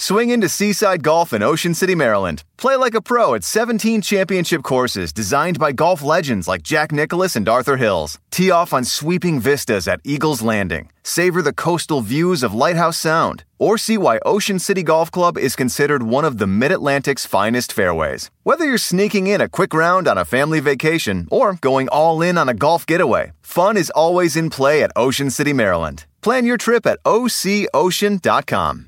Swing into Seaside Golf in Ocean City, Maryland. Play like a pro at 17 championship courses designed by golf legends like Jack Nicklaus and Arthur Hills. Tee off on sweeping vistas at Eagles Landing. Savor the coastal views of Lighthouse Sound. Or see why Ocean City Golf Club is considered one of the Mid Atlantic's finest fairways. Whether you're sneaking in a quick round on a family vacation or going all in on a golf getaway, fun is always in play at Ocean City, Maryland. Plan your trip at OCOcean.com.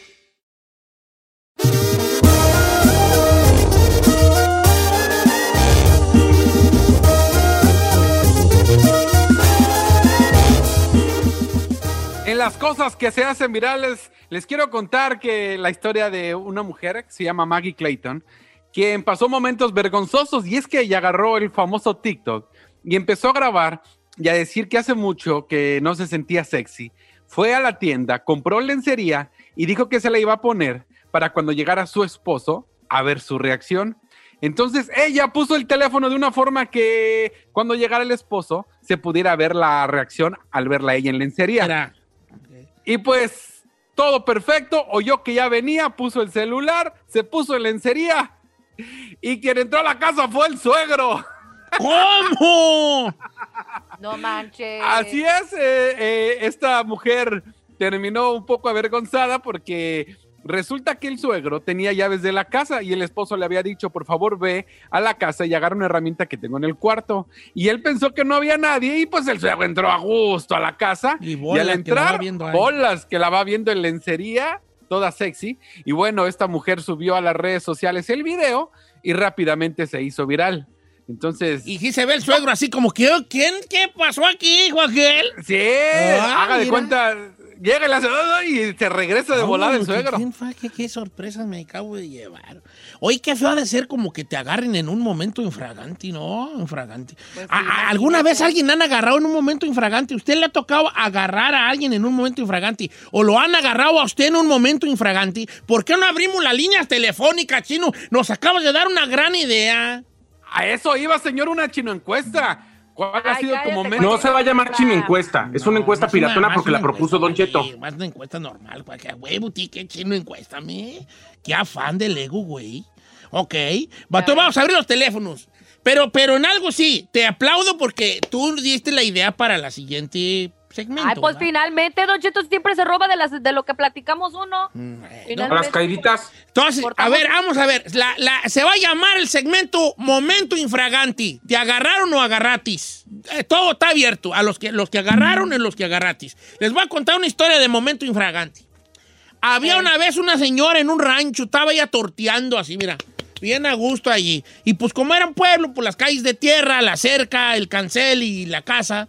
Las cosas que se hacen virales, les quiero contar que la historia de una mujer que se llama Maggie Clayton, quien pasó momentos vergonzosos y es que ella agarró el famoso TikTok y empezó a grabar y a decir que hace mucho que no se sentía sexy. Fue a la tienda, compró lencería y dijo que se la iba a poner para cuando llegara su esposo a ver su reacción. Entonces ella puso el teléfono de una forma que cuando llegara el esposo se pudiera ver la reacción al verla ella en lencería. Era- Y pues todo perfecto, oyó que ya venía, puso el celular, se puso en lencería y quien entró a la casa fue el suegro. ¿Cómo? No manches. Así es, eh, eh, esta mujer terminó un poco avergonzada porque resulta que el suegro tenía llaves de la casa y el esposo le había dicho, por favor ve a la casa y agarra una herramienta que tengo en el cuarto. Y él pensó que no había nadie y pues el suegro entró a gusto a la casa Y y, bola al la va entrar, bolas que la va viendo en lencería, toda sexy. Y bueno, esta mujer subió a las redes sociales el video y rápidamente se hizo viral. Entonces, Y sí se ve el suegro así como que, "Oh, ¿quién? ¿Qué pasó aquí, Joaquín? Sí, haga de mira. cuenta, llega hace "Ay", y se regresa de volada el suegro. ¿quién fue? ¿Qué, qué sorpresas me acabo de llevar. Oye, qué feo ha de ser como que te agarren en un momento infraganti, ¿no? Infraganti. Pues sí, ¿A- a- imagínate. ¿Alguna vez alguien han agarrado en un momento infraganti? ¿Usted le ha tocado agarrar a alguien en un momento infraganti? ¿O lo han agarrado a usted en un momento infraganti? ¿Por qué no abrimos las líneas telefónicas, chino? Nos acabas de dar una gran idea. A eso iba, señor, una chino encuesta. ¿Cuál ha Ay, sido tu momento? No se va a llamar chino encuesta. Es una encuesta piratona más porque una la propuso Don encuesta, Cheto. güey, Más una encuesta normal, huevo, qué chino encuéstame. Qué afán del ego, güey. Ok. Va, entonces vamos a abrir los teléfonos. Pero, pero en algo sí, te aplaudo porque tú diste la idea para la siguiente segmento. Ay, pues ¿verdad? finalmente, Don Cheto siempre se roba de, las, de lo que platicamos uno. Mm, eh, las caíditas. Entonces, a ver, vamos a ver. La- la- se va a llamar el segmento Momento Infraganti. ¿Te agarraron o agarratis? Eh, todo está abierto. A los que, los que agarraron y los que agarratis. Les voy a contar una historia de Momento Infraganti. Había una vez una señora en un rancho, estaba ella torteando así, mira, bien a gusto allí. Y pues como era un pueblo, pues las calles de tierra, la cerca, el cancel y la casa,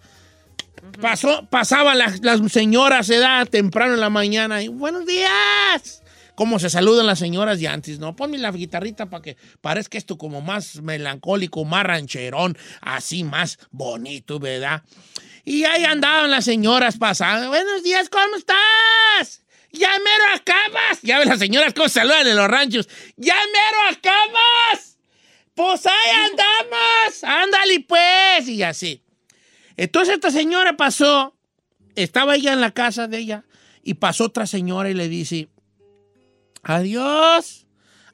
pasó, pasaban las, las señoras, edad, temprano en la mañana, y buenos días. Como se saludan las señoras de antes, ¿no? Ponme la guitarrita para que parezca esto como más melancólico, más rancherón, así más bonito, ¿verdad? Y ahí andaban las señoras pasando. Buenos días, ¿cómo estás? ¡Ya mero acabas! Ya ven las señoras cómo se saludan en los ranchos. ¡Ya mero acabas! Pues ahí andamos. Ándale pues. Y así. Entonces esta señora pasó, estaba ella en la casa de ella, y pasó otra señora y le dice, adiós,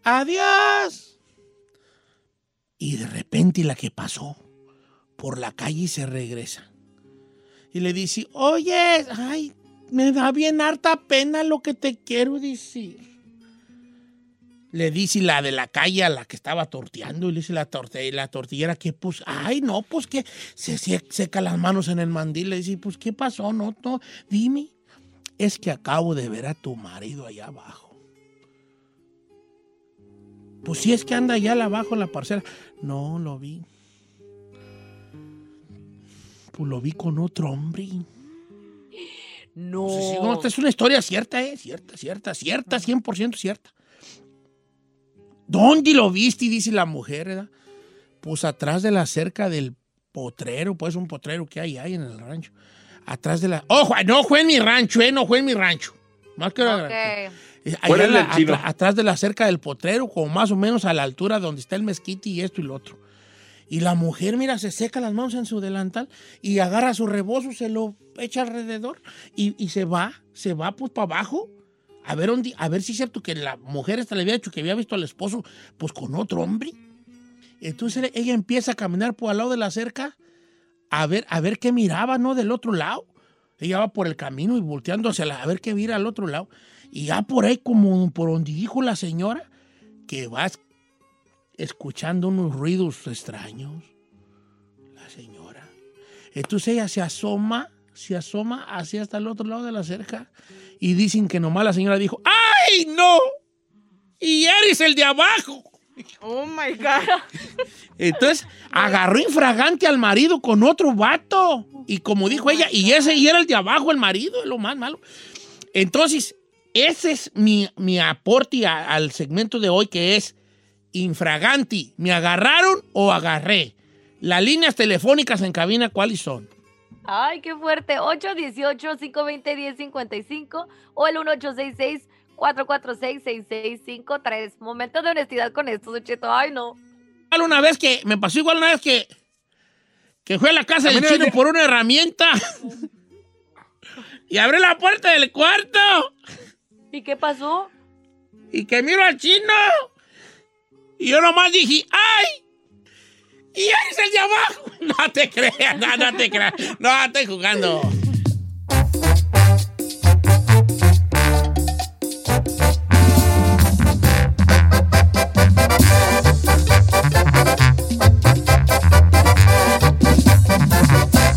adiós. Y de repente la que pasó por la calle se regresa. Y le dice, oye, ay, me da bien harta pena lo que te quiero decir. Le dice la de la calle a la que estaba torteando, y le dice la, torte, la tortillera que pues, ay, no, pues que se, se- seca las manos en el mandil. Le dice, pues, ¿qué pasó? No, no, dime. Es que acabo de ver a tu marido allá abajo. Pues sí, es que anda allá abajo en la parcela. No, lo vi. Pues lo vi con otro hombre. No, esta es una historia cierta, ¿eh? Cierta, cierta, cierta, 100% cierta. ¿Dónde lo viste? Y dice la mujer, ¿verdad? Pues atrás de la cerca del potrero, pues un potrero que hay ahí en el rancho. Atrás de la... ¡Ojo! No fue en mi rancho, ¿eh? No fue en mi rancho. Más que. Eh, el la- chino. atra- atrás de la cerca del potrero, como más o menos a la altura donde está el mezquite y esto y lo otro. Y la mujer, mira, se seca las manos en su delantal y agarra su rebozo, se lo echa alrededor y, y se va, se va pues para abajo. A ver, dónde- a ver si es cierto que la mujer esta le había dicho que había visto al esposo pues con otro hombre. Entonces ella empieza a caminar por al lado de la cerca a ver, a ver qué miraba, ¿no? Del otro lado. Ella va por el camino y volteando hacia la, a ver qué mira al otro lado. Y ya por ahí, como por donde dijo la señora, que va es- escuchando unos ruidos extraños. La señora. Entonces ella se asoma, se asoma hacia hasta el otro lado de la cerca. Y dicen que nomás la señora dijo, ¡ay, no! Y eres el de abajo. Oh my God. Entonces agarró infragante al marido con otro vato. Y como dijo ella, y ese y era el de abajo, el marido, es lo más malo. Entonces, ese es mi, mi aporte a- al segmento de hoy, que es infraganti. ¿Me agarraron o agarré? Las líneas telefónicas en cabina, ¿cuáles son? Ay, qué fuerte. 818-520-1055 o el 1866-446-6653. Momento de honestidad con esto, Don Cheto. Ay, no. Igual Una vez que, me pasó igual una vez que, que fue a la casa del chino por una herramienta. y abrió la puerta del cuarto. ¿Y qué pasó? y que miro al chino. Y yo nomás dije, ¡ay! ¡Y eres el de abajo! No te creas, no, no te creas. No, estoy jugando.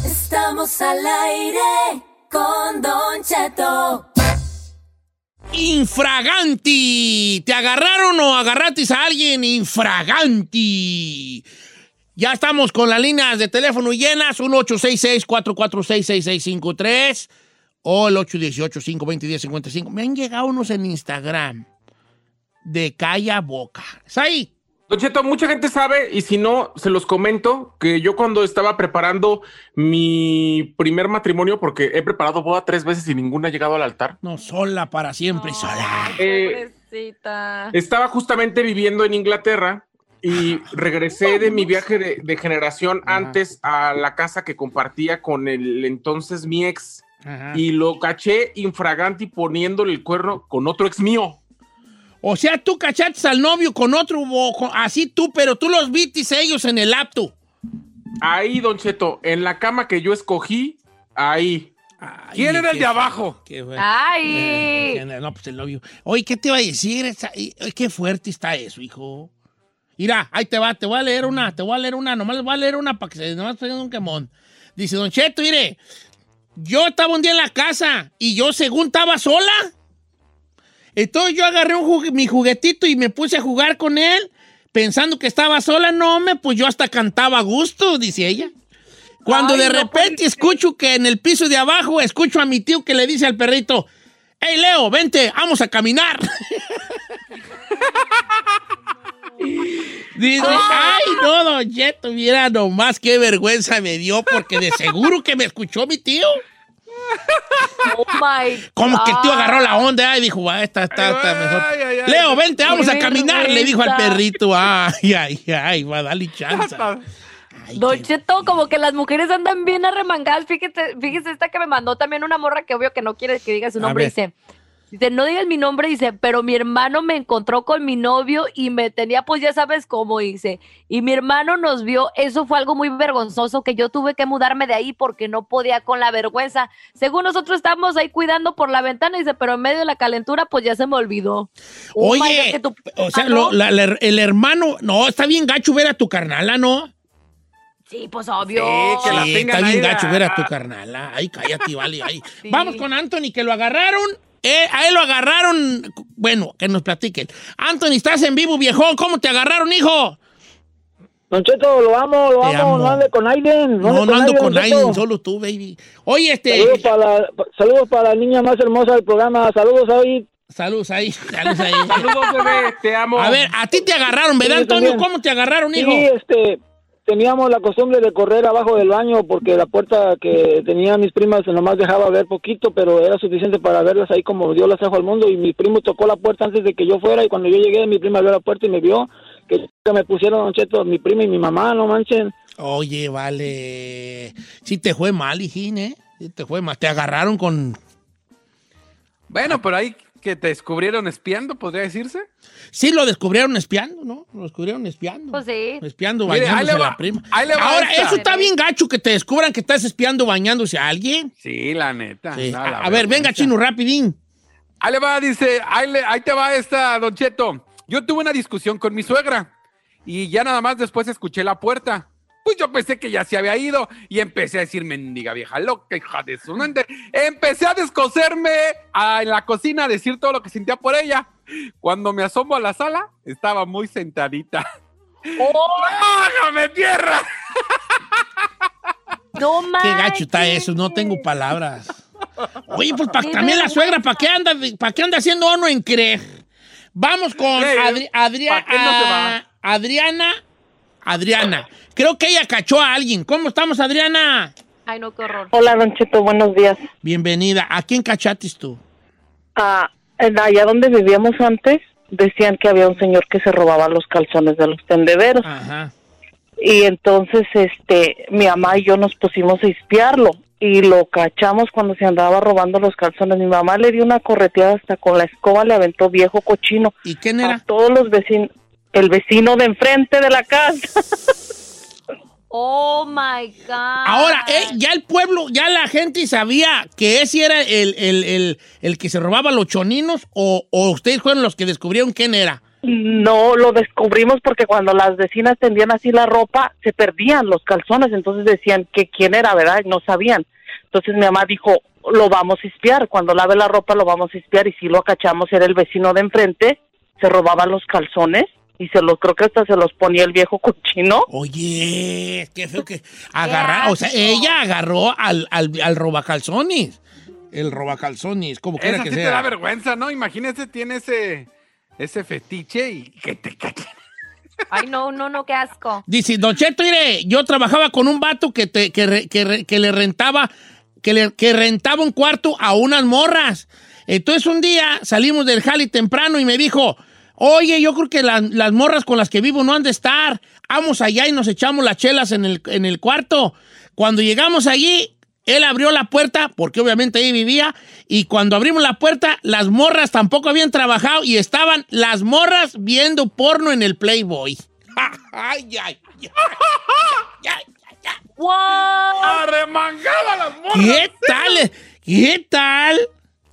Estamos al aire con Don Cheto. Infraganti. ¿Te agarraron o agarratis a alguien? Infraganti. Ya estamos con las líneas de teléfono llenas. 1-866-446-6653 o el 818-520-1055. Me han llegado unos en Instagram de calla boca. ¿Es ahí? Don Cheto, mucha gente sabe, y si no, se los comento, que yo cuando estaba preparando mi primer matrimonio, porque he preparado boda tres veces y ninguna ha llegado al altar, No, sola para siempre, sola. Eh, Pobrecita. estaba justamente viviendo en Inglaterra y regresé de mi viaje de, de generación Ajá. antes a la casa que compartía con el entonces mi ex Ajá. y lo caché infraganti poniéndole el cuerno con otro ex mío. O sea, tú cachaste al novio con otro, así tú, pero tú los vistes ellos en el apto. Ahí, Don Cheto, en la cama que yo escogí, ahí. Ay, ¿Quién era el de abajo? Qué Ay. Eh, no, pues el novio. Oye, ¿qué te iba a decir? Qué fuerte está eso, hijo. Mira, ahí te va, te voy a leer una, te voy a leer una, nomás les voy a leer una para que se nomás tengan un quemón. Dice, Don Cheto, mire, yo estaba un día en la casa y yo según estaba sola. Entonces yo agarré un mi juguetito y me puse a jugar con él, pensando que estaba sola. No, me, pues yo hasta cantaba a gusto, dice ella. Cuando Ay, de no repente escucho que en el piso de abajo, escucho a mi tío que le dice al perrito, hey Leo, vente, vamos a caminar. Dice, ay, no, Don Cheto, mira nomás qué vergüenza me dio porque de seguro que me escuchó mi tío. Oh my Como que el tío agarró la onda y dijo, ah, está, está, está mejor. Ay, ay, ay. Leo, vente, vamos a caminar, le dijo al perrito. Ay, ay, ay, va a darle chance. Don Cheto, como que las mujeres andan bien arremangadas. Fíjate, fíjese esta que me mandó también una morra que obvio que no quiere que diga su nombre. Dice, dice, no digas mi nombre, dice, pero mi hermano me encontró con mi novio y me tenía, pues ya sabes cómo, dice. Y mi hermano nos vio, eso fue algo muy vergonzoso que yo tuve que mudarme de ahí porque no podía con la vergüenza. Según nosotros estábamos ahí cuidando por la ventana, dice, pero en medio de la calentura, pues ya se me olvidó. Oh Oye, que tu- o sea, Ah, lo- ¿no? la- la- el hermano, no, está bien gacho ver a tu carnala, ¿no? Sí, pues obvio. Sí, que la Sí, está bien gacho ver a tu carnala. Ay, cállate, vale, ay. Sí. Vamos con Anthony, que lo agarraron. Eh, a él lo agarraron. Bueno, que nos platiquen. Anthony, estás en vivo, viejón. ¿Cómo te agarraron, hijo? Don Cheto, lo amo, lo amo, amo. no ande con Aiden. No, no ando Aiden, con nadie, solo tú, baby. Oye, este. Saludos para, la, saludos para la niña más hermosa del programa. Saludos ahí. Saludos ahí, saludos ahí. Saludos, bebé, te amo. A ver, a ti te agarraron, ¿verdad, Sí, Antonio? también. ¿Cómo te agarraron, hijo? Sí, este, teníamos la costumbre de correr abajo del baño porque la puerta que tenían mis primas nomás dejaba ver poquito, pero era suficiente para verlas ahí como Dios las trajo al mundo. Y mi primo tocó la puerta antes de que yo fuera y cuando yo llegué, mi prima abrió la puerta y me vio que que me pusieron, Don Cheto, mi prima y mi mamá, no manchen. Oye, vale. Sí te fue mal, hijín, ¿eh? Sí te fue mal. Te agarraron con... Bueno, pero ahí que te descubrieron espiando, podría decirse. Sí, lo descubrieron espiando, ¿no? Lo descubrieron espiando. Pues sí. Espiando, Mire, ahí bañándose le va- la prima. ahí le va Ahora, esta. eso está bien gacho que te descubran que estás espiando bañándose a alguien. Sí, la neta. Sí. No, la A, a ver, venga, chino, rapidín. Ahí le va, dice, ahí, le- ahí te va esta, Don Cheto. Yo tuve una discusión con mi suegra y ya nada más después escuché la puerta. Pues yo pensé que ya se había ido y empecé a decir, mendiga vieja loca, hija de su mente. Empecé a descoserme a- en la cocina, a decir todo lo que sentía por ella. Cuando me asomo a la sala, estaba muy sentadita. ¡Bájame tierra! No Qué gacho está eso, no tengo palabras. Oye, pues pa- también la suegra, ¿para qué anda, para qué anda haciendo uno en creer? Vamos con Adri- ¿pa' qué no se va? ah, Adriana. Adriana. Creo que ella cachó a alguien. ¿Cómo estamos, Adriana? Ay, no, qué horror. Hola, Don Cheto, buenos días. Bienvenida. ¿A quién cachatis tú? Ah, en allá donde vivíamos antes, decían que había un señor que se robaba los calzones de los tendederos. Ajá. Y entonces, este, mi mamá y yo nos pusimos a espiarlo y lo cachamos cuando se andaba robando los calzones. Mi mamá le dio una correteada hasta con la escoba, le aventó viejo cochino ¿Y quién a era? todos los vecinos, el vecino de enfrente de la casa. Oh my God. Ahora, eh, ya el pueblo, ya la gente sabía que ese era el, el- el- el que se robaba los choninos o, o ustedes fueron los que descubrieron quién era. No lo descubrimos porque cuando las vecinas tendían así la ropa, se perdían los calzones, entonces decían que quién era, ¿verdad? Y no sabían. Entonces mi mamá dijo, lo vamos a espiar, cuando lave la ropa lo vamos a espiar y si lo cachamos era el vecino de enfrente, se robaba los calzones y se los, creo que hasta se los ponía el viejo cochino. Oye, qué feo que agarrar, o sea, ella agarró al, al, al robacalzones. El robacalzones, como quiera que sí te da sea. vergüenza, ¿no? Imagínese, tiene ese, ese fetiche y que te cachen. Ay, no, no, no, qué asco. Dice, Don Cheto, mire, yo trabajaba con un vato que, te- que, re- que re- que le rentaba, que le que rentaba un cuarto a unas morras. Entonces un día salimos del jali temprano y me dijo, oye, yo creo que la- las morras con las que vivo no han de estar. Vamos allá y nos echamos las chelas en el, en el cuarto. Cuando llegamos allí, él abrió la puerta, porque obviamente ahí vivía, y cuando abrimos la puerta, las morras tampoco habían trabajado y estaban las morras viendo porno en el Playboy. ay, ay, ay, ay, ay, ay. ¡Wow! ¡Arremangada las morras! ¿Qué tal? ¿Qué tal?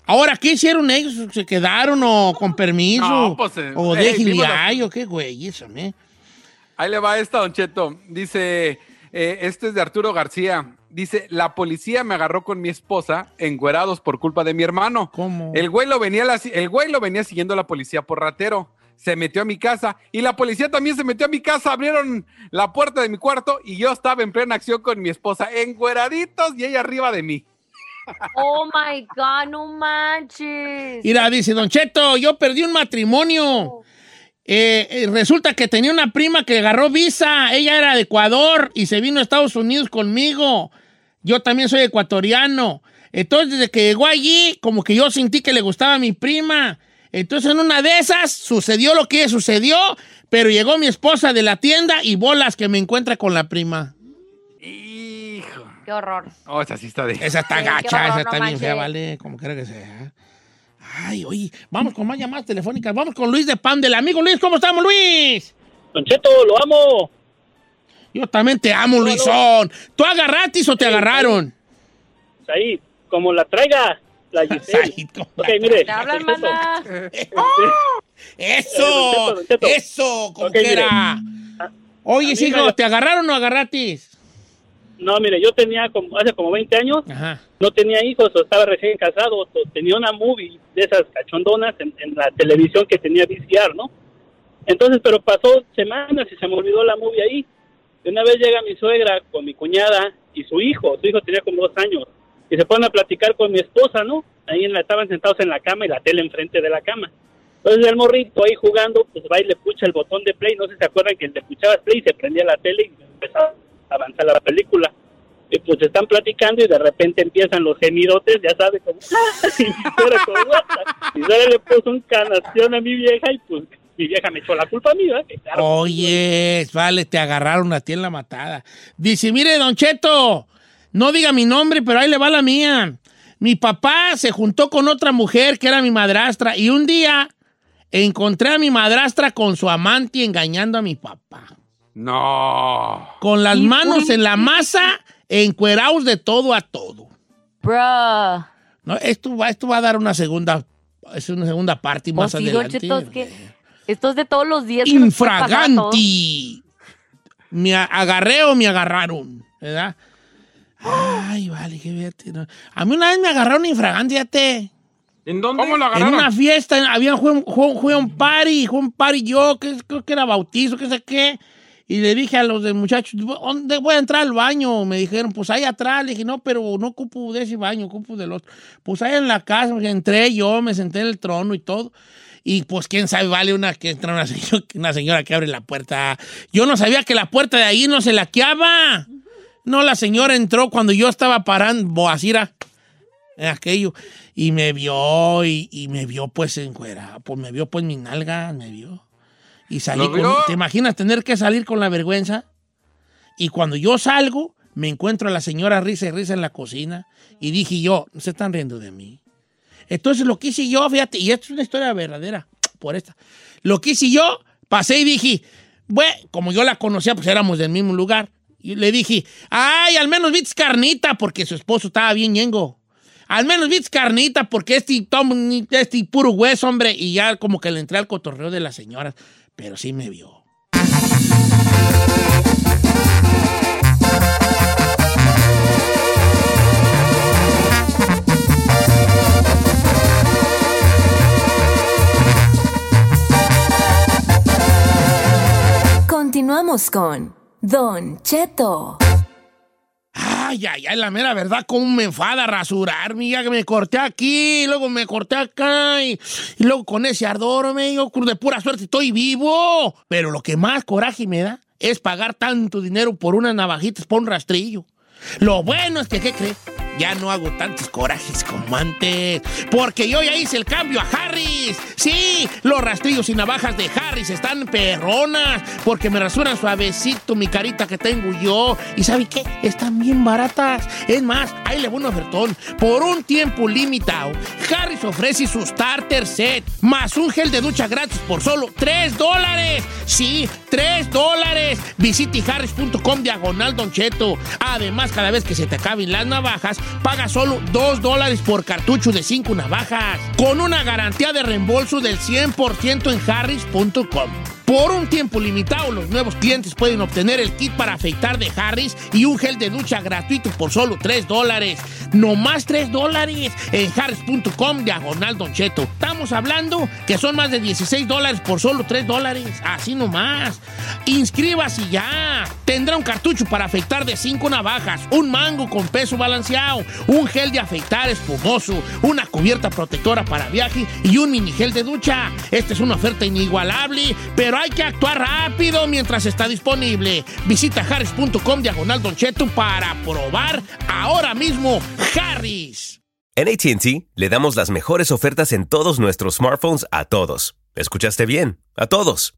Ahora, ¿qué hicieron ellos? ¿Se quedaron o con permiso? No, pues, eh, ¿O eh, hicimos la- ay, o qué güey? Eso, ¿me? Ahí le va esta, Don Cheto. Dice, eh, este es de Arturo García. Dice, la policía me agarró con mi esposa encuerados por culpa de mi hermano. ¿Cómo? El güey lo venía, la- el güey lo venía siguiendo la policía por ratero. Se metió a mi casa y la policía también se metió a mi casa. Abrieron la puerta de mi cuarto y yo estaba en plena acción con mi esposa, encueraditos y ella arriba de mí. Oh my God, no manches. Mira, dice, Don Cheto, yo perdí un matrimonio. Eh, eh, resulta que tenía una prima que agarró visa. Ella era de Ecuador y se vino a Estados Unidos conmigo. Yo también soy ecuatoriano. Entonces, desde que llegó allí, como que yo sentí que le gustaba a mi prima. Entonces, en una de esas, sucedió lo que sucedió, pero llegó mi esposa de la tienda y bolas que me encuentra con la prima. Hijo. Qué horror. Oh, esa sí está de... Esa está Sí, gacha, horror, esa no está bien manches. fea, vale, como quiera que sea. Ay, oye, vamos con más llamadas telefónicas. Vamos con Luis de Pan del amigo Luis. ¿Cómo estamos, Luis? Don Cheto, lo amo. Yo también te amo, Luisón. ¿Tú agarratis o te agarraron? Ahí, como la traiga, la Giselle. Said, ¿cómo Ok, la- mire. Te hablan, Cheto, mana. Eso, Don Cheto, Don Cheto. eso, como Ok, mire. quiera. Oye, a sí, mí me- ¿te agarraron o agarratis? No, mire, yo tenía como, hace como 20 años, Ajá. no tenía hijos, o estaba recién casado, o tenía una movie de esas cachondonas en, en la televisión que tenía VCR, ¿no? Entonces, pero pasó semanas y se me olvidó la movie ahí. Y una vez llega mi suegra con mi cuñada y su hijo, su hijo tenía como dos años, y se ponen a platicar con mi esposa, ¿no? Ahí en la, estaban sentados en la cama y la tele enfrente de la cama. Entonces el morrito ahí jugando, pues va y le pucha el botón de play, no sé si se acuerdan que le puchaba play y se prendía la tele y empezaba a avanzar la película. Y pues están platicando y de repente empiezan los gemidotes, ya sabes, como... y "What the-?" Mi suegra le puso un canación a mi vieja y pues mi vieja me echó la culpa a mí, ¿verdad? Que claro, Oye, vale, te agarraron a ti en la matada. Dice, mire, Don Cheto, no diga mi nombre, pero ahí le va la mía. Mi papá se juntó con otra mujer que era mi madrastra y un día encontré a mi madrastra con su amante engañando a mi papá. No. Con las ¿Y manos en la masa, encuerados de todo a todo. Bruh. No, esto, va, esto va a dar una segunda, es una segunda parte más Pues sí, adelante. Cheto, es que esto es de todos los días. Infraganti. Me agarré o me agarraron, ¿verdad? Ay, vale, que fíjate. no. A mí una vez me agarraron infraganti, fíjate. ¿En dónde? ¿Cómo lo En agarraron? una fiesta, había fue, fue, fue un party, fue un party yo, que creo que era bautizo, que sé qué. Y le dije a los muchachos, ¿dónde voy a entrar al baño? Me dijeron, pues ahí atrás. Le dije, no, pero no ocupo de ese baño, ocupo del otro. Pues ahí en la casa, entré yo, me senté en el trono y todo. Y pues quién sabe, vale una que entra una señora, una señora que abre la puerta. Yo no sabía que la puerta de ahí no se laqueaba. No, la señora entró cuando yo estaba parando, boacira, aquello, y me vio, y, me vio pues en cuera, pues me vio pues mi nalga, me vio. Y salí ¿Lo con? ¿te imaginas tener que salir con la vergüenza? Y cuando yo salgo, me encuentro a la señora risa y risa en la cocina, y dije yo, no se están riendo de mí. Entonces lo que hice yo, fíjate, y esto es una historia verdadera, por esta. Lo que hice yo, pasé y dije, bueno, como yo la conocía, pues éramos del mismo lugar. Y le dije, ay, al menos viste carnita, porque su esposo estaba bien ñengo. Al menos viste carnita, porque este, tom- este puro hueso, hombre. Y ya como que le entré al cotorreo de las señoras. Pero sí me vio. Continuamos con Don Cheto. Ay, ay, ay, la mera verdad, cómo me enfada rasurar, mía, que me corté aquí, luego me corté acá, y, y luego con ese ardor, me digo, de pura suerte estoy vivo. Pero lo que más coraje me da es pagar tanto dinero por unas navajitas, por un rastrillo. Lo bueno es que, ¿qué crees? Ya no hago tantos corajes como antes. Porque yo ya hice el cambio a Harris. Sí, los rastrillos y navajas de Harris están perronas. Porque me rasuran suavecito mi carita que tengo yo. ¿Y sabe qué? Están bien baratas. Es más, ahí le voy un ofertón. Por un tiempo limitado, Harris ofrece su starter set. Más un gel de ducha gratis por solo 3 dólares. Sí, 3 dólares. Visite harris.com diagonal Don Cheto. Además, cada vez que se te acaben las navajas, paga solo 2 dólares por cartucho de 5 navajas. Con una garantía de reembolso del 100% en harris.com. Por un tiempo limitado, los nuevos clientes pueden obtener el kit para afeitar de Harris y un gel de ducha gratuito por solo 3 dólares. No más 3 dólares en harris.com diagonal Don Cheto. Estamos hablando que son más de 16 dólares por solo 3 dólares. Así nomás. Inscríbase ya. Tendrá un cartucho para afeitar de 5 navajas, un mango con peso balanceado, un gel de afeitar espumoso, una cubierta protectora para viaje y un mini gel de ducha. Esta es una oferta inigualable, pero hay que actuar rápido mientras está disponible. Visita harris.com diagonal para probar ahora mismo Harris. En ATT le damos las mejores ofertas en todos nuestros smartphones a todos. ¿Escuchaste bien? A todos.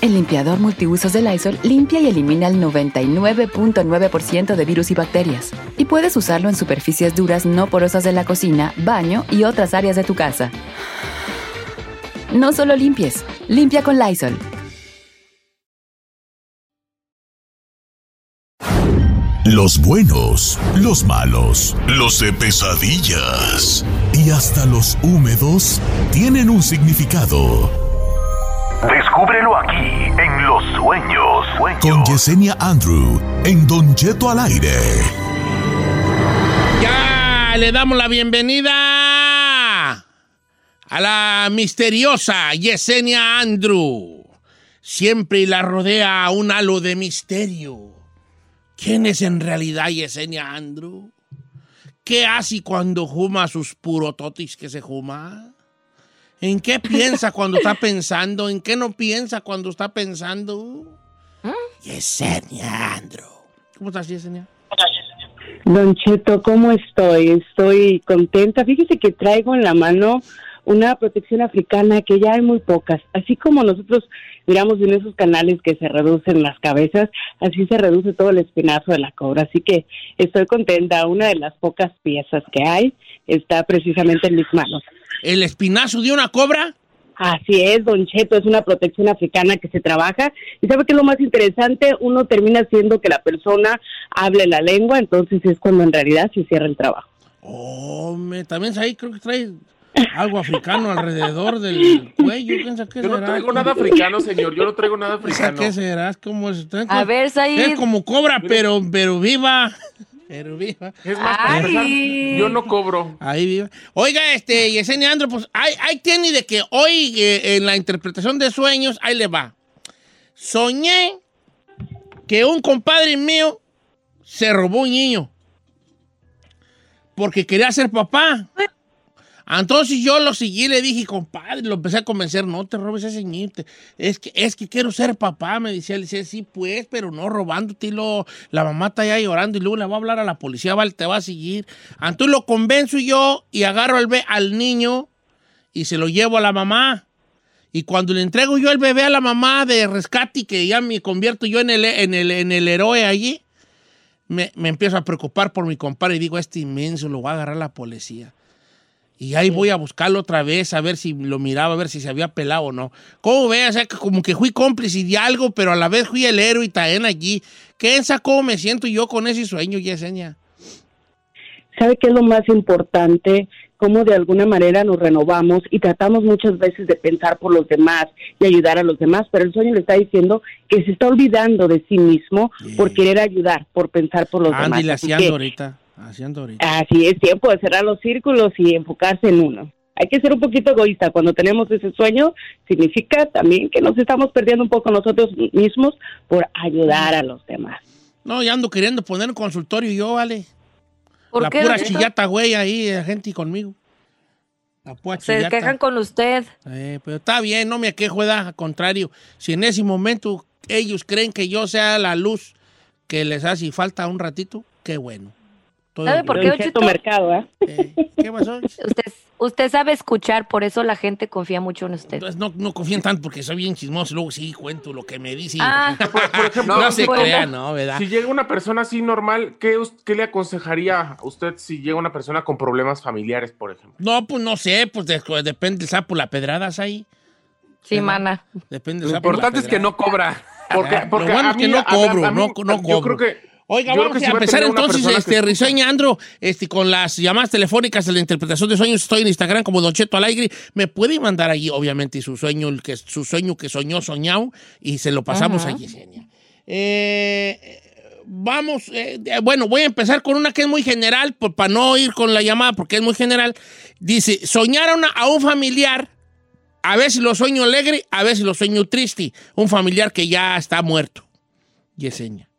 El limpiador multiusos de Lysol limpia y elimina el 99.9% de virus y bacterias. Y puedes usarlo en superficies duras no porosas de la cocina, baño y otras áreas de tu casa. No solo limpies, limpia con Lysol. Los buenos, los malos, los de pesadillas y hasta los húmedos tienen un significado. Descúbrelo aquí en Los Sueños. Con Yesenia Andrew en Don Cheto al aire. Ya le damos la bienvenida a la misteriosa Yesenia Andrew. Siempre la rodea un halo de misterio. ¿Quién es en realidad Yesenia Andrew? ¿Qué hace cuando juma sus purototis que se juma? ¿En qué piensa cuando está pensando? ¿En qué no piensa cuando está pensando? Yesenia Andrew. ¿Cómo estás, Yesenia? Don Cheto, ¿cómo estoy? Estoy contenta. Fíjese que traigo en la mano una protección africana que ya hay muy pocas. Así como nosotros miramos en esos canales que se reducen las cabezas, así se reduce todo el espinazo de la cobra. Así que estoy contenta. Una de las pocas piezas que hay está precisamente en mis manos. ¿El espinazo de una cobra? Así es, Don Cheto, es una protección africana que se trabaja. Y sabe que lo más interesante, uno termina haciendo que la persona hable la lengua, entonces es cuando en realidad se cierra el trabajo. Oh, me, también ahí creo que trae algo africano alrededor del cuello. ¿Qué Yo no traigo nada africano, señor. Yo no traigo nada africano. ¿Qué será? Es como, es A ver, Said. es como cobra, pero, pero viva. Pero viva. Es más, para Ay. empezar, yo no cobro. Ahí viva. Oiga, este, Yesenia Andro, pues ahí, ahí tiene de que hoy eh, en la interpretación de sueños, ahí le va. Soñé que un compadre mío se robó un niño porque quería ser papá. Entonces yo lo seguí y le dije, compadre, lo empecé a convencer, no te robes ese niño, es que, es que quiero ser papá, me decía, le decía, sí, pues, pero no robándote, y lo, la mamá está allá llorando y luego le va a hablar a la policía, vale, te va a seguir. Entonces lo convenzo yo y agarro al, al niño y se lo llevo a la mamá. Y cuando le entrego yo el bebé a la mamá de rescate, que ya me convierto yo en el, en el, en el héroe allí, me, me empiezo a preocupar por mi compadre y digo, este inmenso lo va a agarrar la policía. Y ahí voy a buscarlo otra vez, a ver si lo miraba, a ver si se había pelado o no. ¿Cómo ve? O sea, que como que fui cómplice de algo, pero a la vez fui el héroe y también allí. ¿Qué cómo me siento yo con ese sueño, Yesenia? ¿Sabe qué es lo más importante? Cómo de alguna manera nos renovamos y tratamos muchas veces de pensar por los demás y ayudar a los demás, pero el sueño le está diciendo que se está olvidando de sí mismo por querer ayudar, por pensar por los demás. Así que- ahorita. Haciendo ahorita. Así es tiempo de cerrar los círculos y enfocarse en uno. hay que ser un poquito egoísta. Cuando tenemos ese sueño, significa también que nos estamos perdiendo un poco nosotros mismos por ayudar a los demás. No, ya ando queriendo poner un consultorio yo, vale. ¿Por la qué, pura chillata, güey, ahí, la gente conmigo. La pura Se chillata. quejan con usted. Eh, pero está bien, no me quejo, da, al contrario. Si en ese momento ellos creen que yo sea la luz que les hace falta un ratito, qué bueno. ¿Sabe por qué, Cheto? Mercado, ¿eh? ¿Qué pasó? Usted, usted sabe escuchar, por eso la gente confía mucho en usted. Entonces no, no confíen tanto porque soy bien chismoso. Luego sí cuento lo que me dicen. Ah, Por ejemplo, no se crean, ¿no? ¿Verdad? Si llega una persona así normal, ¿qué, qué le aconsejaría a usted si llega una persona con problemas familiares, por ejemplo? No, pues no sé, pues de- depende del sapo, la pedradas ahí. Sí, ¿verdad? mana. Depende del Lo sapo. importante es que no cobra. Porque, Ah, porque bueno a es que mí- no a- cobro, a mí- no, no Yo cobro. creo que. Oiga, yo vamos a si empezar entonces, este, Risueña Andro, este, con las llamadas telefónicas de la interpretación de sueños. Estoy en Instagram como Don Cheto Alegre. Me puede mandar allí, obviamente, su sueño, el que, su sueño que soñó, soñado, y se lo pasamos Ajá. a Yesenia. Eh, vamos, eh, eh, bueno, voy a empezar con una que es muy general, por- para no ir con la llamada, porque es muy general. Dice, soñar a, una- a un familiar, a veces lo sueño alegre, a veces lo sueño triste. Un familiar que ya está muerto. Yesenia.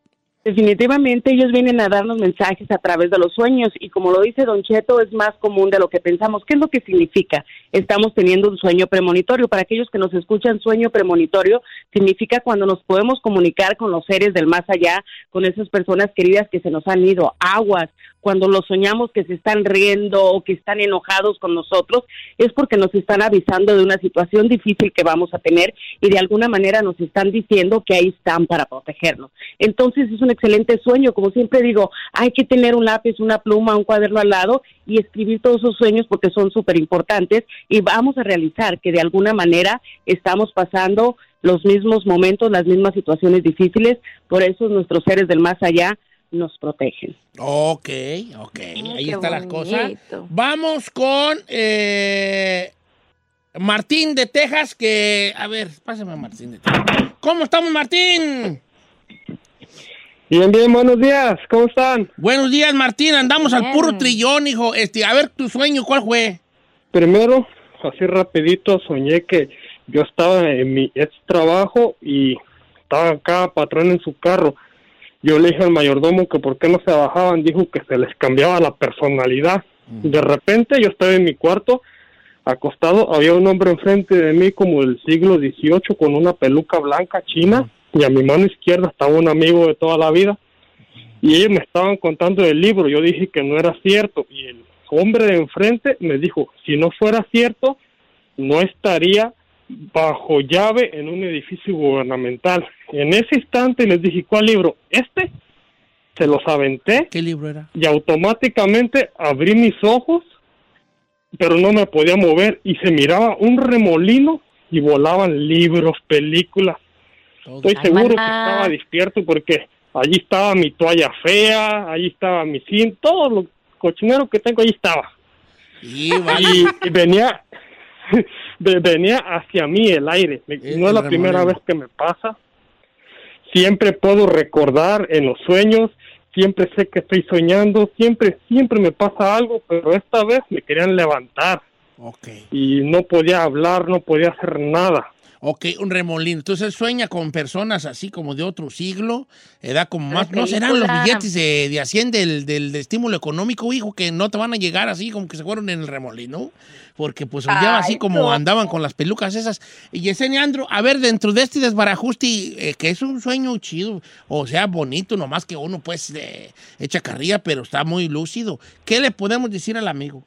Definitivamente ellos vienen a darnos mensajes a través de los sueños y como lo dice Don Cheto es más común de lo que pensamos. ¿Qué es lo que significa? Estamos teniendo un sueño premonitorio. Para aquellos que nos escuchan, sueño premonitorio significa cuando nos podemos comunicar con los seres del más allá, con esas personas queridas que se nos han ido, aguas. Cuando los soñamos que se están riendo o que están enojados con nosotros, es porque nos están avisando de una situación difícil que vamos a tener y de alguna manera nos están diciendo que ahí están para protegernos. Entonces es un excelente sueño, como siempre digo, hay que tener un lápiz, una pluma, un cuaderno al lado y escribir todos esos sueños porque son súper importantes y vamos a realizar que de alguna manera estamos pasando los mismos momentos, las mismas situaciones difíciles, por eso nuestros seres del más allá nos protegen. Ok, ok, ahí qué está la cosa. bonito. Vamos con eh, Martín de Texas, que, a ver, pásame a Martín de Texas. ¿Cómo estamos, Martín? Bien, bien, buenos días, ¿cómo están? Buenos días, Martín, andamos al puro trillón, hijo. Este, a ver, tu sueño, ¿cuál fue? Primero, así rapidito, soñé que yo estaba en mi ex trabajo y estaba cada patrón en su carro. Yo le dije al mayordomo que por qué no se bajaban, dijo que se les cambiaba la personalidad. De repente yo estaba en mi cuarto, acostado, había un hombre enfrente de mí como del siglo XVIII con una peluca blanca china y a mi mano izquierda estaba un amigo de toda la vida y ellos me estaban contando del libro. Yo dije que no era cierto y el hombre de enfrente me dijo, si no fuera cierto, no estaría bajo llave en un edificio gubernamental. En ese instante les dije, ¿cuál libro? Este. Se los aventé ¿Qué libro era? y automáticamente abrí mis ojos, pero no me podía mover y se miraba un remolino y volaban libros, películas. Estoy seguro que estaba despierto porque allí estaba mi toalla fea, allí estaba mi cin, todo lo cochinero que tengo allí estaba. Y, vale. Y, y venía ve- venía hacia mí el aire. Me- Es No es la primera vez que me pasa. Siempre puedo recordar en los sueños, siempre sé que estoy soñando, siempre siempre me pasa algo, pero esta vez me querían levantar y no podía hablar, no podía hacer nada. Ok, un remolino. Entonces él sueña con personas así como de otro siglo, edad como más... ¿No serán los billetes de, de Hacienda del, del, de estímulo económico, hijo, que no te van a llegar así como que se fueron en el remolino? Porque pues soñaba así como no. andaban con las pelucas esas. Y Yesenia Andro, a ver, dentro de este desbarajuste, eh, que es un sueño chido, o sea, bonito, nomás que uno pues eh, echa carrilla, pero está muy lúcido. ¿Qué le podemos decir al amigo?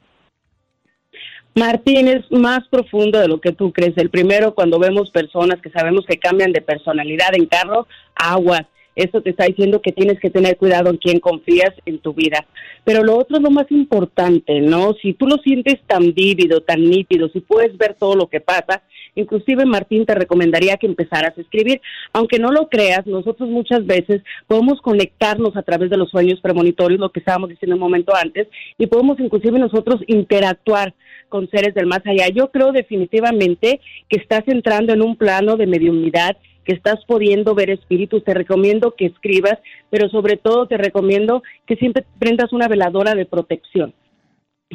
Martín es más profundo de lo que tú crees. El primero, cuando vemos personas que sabemos que cambian de personalidad en carro, aguas. Esto te está diciendo que tienes que tener cuidado en quién confías en tu vida. Pero lo otro es lo más importante, ¿no? Si tú lo sientes tan vívido, tan nítido, si puedes ver todo lo que pasa, inclusive Martín te recomendaría que empezaras a escribir. Aunque no lo creas, nosotros muchas veces podemos conectarnos a través de los sueños premonitorios, lo que estábamos diciendo un momento antes, y podemos inclusive nosotros interactuar con seres del más allá. Yo creo definitivamente que estás entrando en un plano de mediunidad, que estás pudiendo ver espíritus. Te recomiendo que escribas, pero sobre todo te recomiendo que siempre prendas una veladora de protección.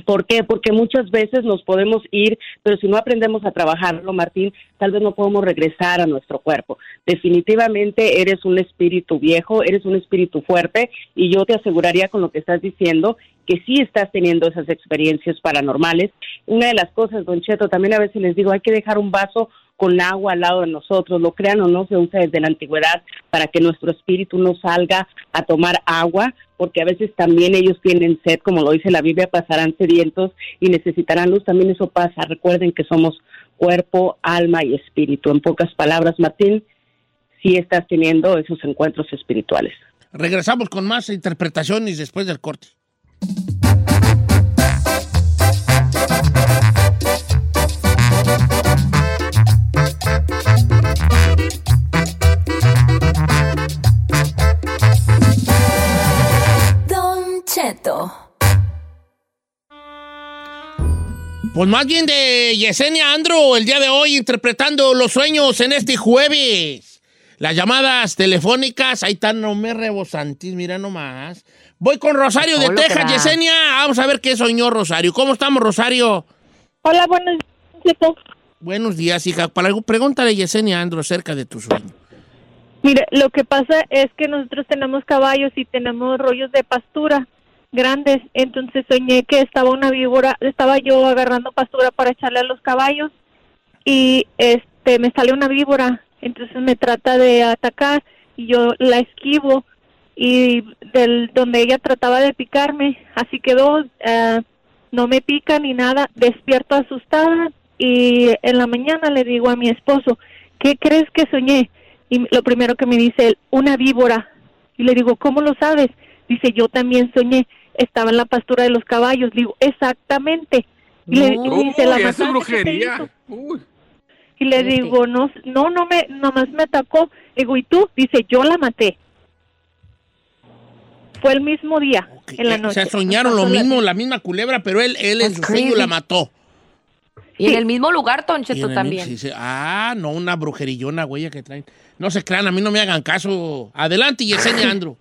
¿Por qué? Porque muchas veces nos podemos ir, pero si no aprendemos a trabajarlo, Martín, tal vez no podemos regresar a nuestro cuerpo. Definitivamente eres un espíritu viejo, eres un espíritu fuerte y yo te aseguraría con lo que estás diciendo que sí estás teniendo esas experiencias paranormales. Una de las cosas, Don Cheto, también a veces les digo, hay que dejar un vaso con agua al lado de nosotros, lo crean o no, se usa desde la antigüedad para que nuestro espíritu no salga a tomar agua, porque a veces también ellos tienen sed, como lo dice la Biblia, pasarán sedientos y necesitarán luz, también eso pasa. Recuerden que somos cuerpo, alma y espíritu. En pocas palabras, Martín, sí estás teniendo esos encuentros espirituales. Regresamos con más interpretaciones después del corte. Pues más bien de Yesenia Andro el día de hoy interpretando los sueños en este jueves. Las llamadas telefónicas, ahí están, no me rebosantis, mira nomás. Voy con Rosario de Texas. Yesenia. Vamos a ver qué soñó Rosario. ¿Cómo estamos, Rosario? Hola, buenos días. Buenos días, hija. Para, pregúntale a Yesenia Andro acerca de tu sueño. Mire, lo que pasa es que nosotros tenemos caballos y tenemos rollos de pastura grandes. Entonces soñé que estaba una víbora, estaba yo agarrando pastura para echarle a los caballos y este me sale una víbora. Entonces me trata de atacar y yo la esquivo y del donde ella trataba de picarme, así quedó. ah, no me pica ni nada. Despierto asustada y en la mañana le digo a mi esposo, ¿qué crees que soñé? Y lo primero que me dice él, una víbora. Y le digo, ¿cómo lo sabes? Dice, yo también soñé, estaba en la pastura de los caballos. Digo, exactamente. Y le y me dice, ¿la es ¿Qué brujería. hizo?" Uy. Y le digo, no, no, no me, nomás me atacó. Digo, ¿y tú? Dice, yo la maté. Fue el mismo día, en la Eh, O noche. sea, soñaron lo la- mismo, la misma culebra, pero él, él en su sueño la mató. Y en el mismo lugar, Don Y Cheto, en el- también. sí, sí. Ah, no, una brujerillona, güey, que traen. No se crean, a mí no me hagan caso. Adelante, Yesenia Andro.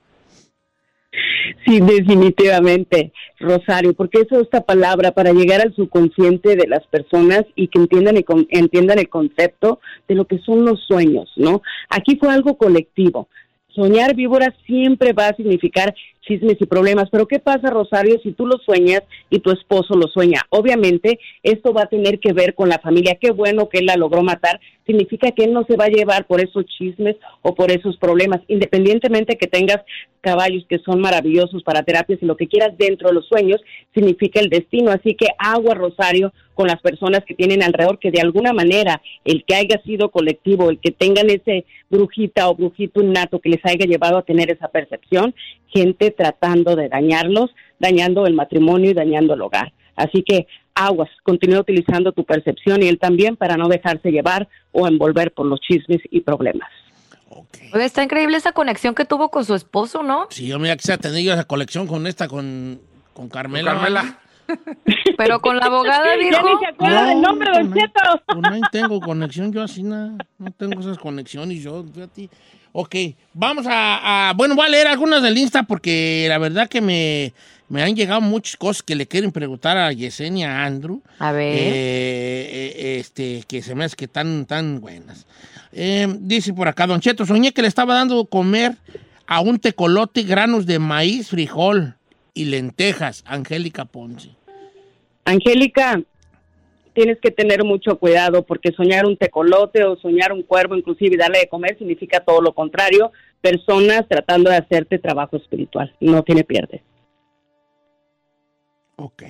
Sí, definitivamente, Rosario, porque eso esta palabra para llegar al subconsciente de las personas y que entiendan el, entiendan el concepto de lo que son los sueños, ¿no? Aquí fue algo colectivo. Soñar víboras siempre va a significar chismes y problemas, pero ¿qué pasa, Rosario, si tú lo sueñas y tu esposo lo sueña? Obviamente, esto va a tener que ver con la familia. Qué bueno que él la logró matar. Significa que él no se va a llevar por esos chismes o por esos problemas, independientemente que tengas caballos que son maravillosos para terapias y lo que quieras dentro de los sueños, significa el destino. Así que agua, Rosario, con las personas que tienen alrededor, que de alguna manera el que haya sido colectivo, el que tengan ese brujita o brujito innato que les haya llevado a tener esa percepción, gente tratando de dañarlos, dañando el matrimonio y dañando el hogar. Así que aguas, continúa utilizando tu percepción y él también para no dejarse llevar o envolver por los chismes y problemas. Oye, Está increíble esa conexión que tuvo con su esposo, ¿no? Sí, yo me quisiera tener yo esa colección con esta, con, con Carmela. Con Carmela. Pero con la abogada, Ya viejo. ni se acuerda del nombre, Don no, Cheto. no tengo conexión yo así, nada. No tengo esas conexiones yo, fíjate. Ok, vamos a, a- Bueno, voy a leer algunas del Insta porque la verdad que me, me han llegado muchas cosas que le quieren preguntar a Yesenia Andrew. A ver. Eh, eh, este, que se me hace que tan, tan buenas. Eh, dice por acá, Don Cheto, soñé que le estaba dando comer a un tecolote granos de maíz, frijol y lentejas, Angélica Ponce. Angélica, tienes que tener mucho cuidado porque soñar un tecolote o soñar un cuervo, inclusive darle de comer, significa todo lo contrario. Personas tratando de hacerte trabajo espiritual. No tiene pierde. Ok.